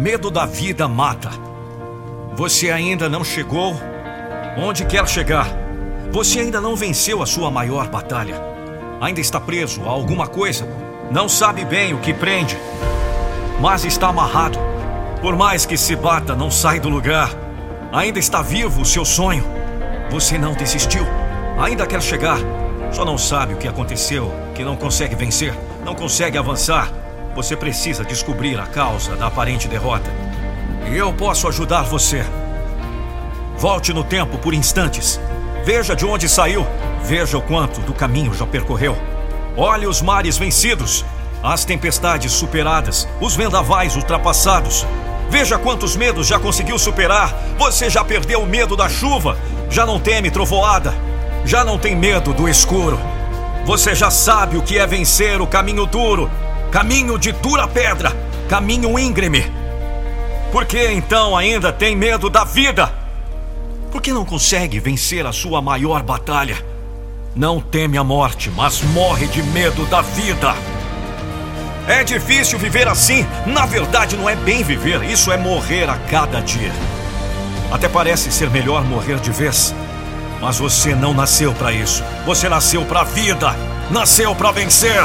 Medo da vida mata. Você ainda não chegou onde quer chegar. Você ainda não venceu a sua maior batalha. Ainda está preso a alguma coisa. Não sabe bem o que prende. Mas está amarrado. Por mais que se bata, não sai do lugar. Ainda está vivo o seu sonho. Você não desistiu. Ainda quer chegar. Só não sabe o que aconteceu, que não consegue vencer, não consegue avançar. Você precisa descobrir a causa da aparente derrota. E eu posso ajudar você. Volte no tempo por instantes. Veja de onde saiu. Veja o quanto do caminho já percorreu. Olhe os mares vencidos, as tempestades superadas, os vendavais ultrapassados. Veja quantos medos já conseguiu superar. Você já perdeu o medo da chuva, já não teme trovoada, já não tem medo do escuro. Você já sabe o que é vencer o caminho duro, caminho de dura pedra, caminho íngreme. Por que então ainda tem medo da vida? Por que não consegue vencer a sua maior batalha? Não teme a morte, mas morre de medo da vida. É difícil viver assim. Na verdade, não é bem viver, isso é morrer a cada dia. Até parece ser melhor morrer de vez. Mas você não nasceu para isso. Você nasceu para a vida. Nasceu para vencer.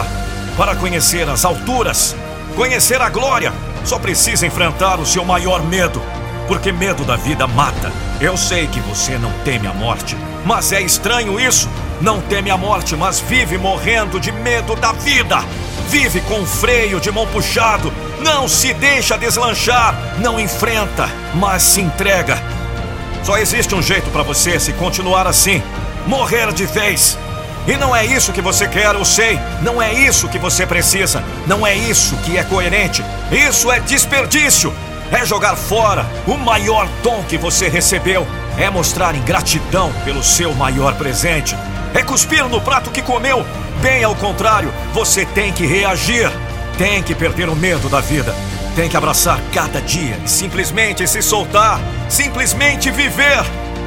Para conhecer as alturas. Conhecer a glória. Só precisa enfrentar o seu maior medo. Porque medo da vida mata. Eu sei que você não teme a morte. Mas é estranho isso. Não teme a morte, mas vive morrendo de medo da vida. Vive com freio de mão puxado. Não se deixa deslanchar. Não enfrenta, mas se entrega. Só existe um jeito para você se continuar assim: morrer de vez. E não é isso que você quer, eu sei. Não é isso que você precisa. Não é isso que é coerente. Isso é desperdício. É jogar fora o maior dom que você recebeu. É mostrar ingratidão pelo seu maior presente. É cuspir no prato que comeu. Bem ao contrário, você tem que reagir. Tem que perder o medo da vida. Tem que abraçar cada dia e simplesmente se soltar, simplesmente viver.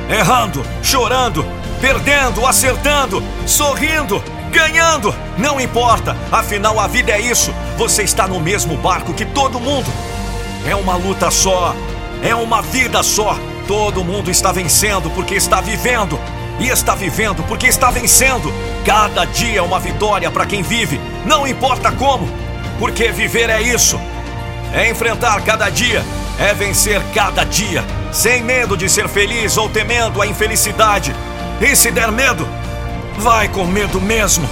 Errando, chorando, perdendo, acertando, sorrindo, ganhando. Não importa, afinal a vida é isso. Você está no mesmo barco que todo mundo. É uma luta só, é uma vida só. Todo mundo está vencendo porque está vivendo. E está vivendo porque está vencendo. Cada dia é uma vitória para quem vive, não importa como, porque viver é isso é enfrentar cada dia, é vencer cada dia, sem medo de ser feliz ou temendo a infelicidade. E se der medo, vai com medo mesmo,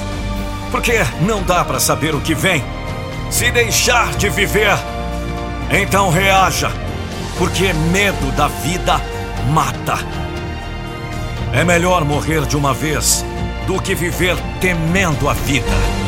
porque não dá para saber o que vem. Se deixar de viver, então reaja, porque medo da vida mata. É melhor morrer de uma vez do que viver temendo a vida.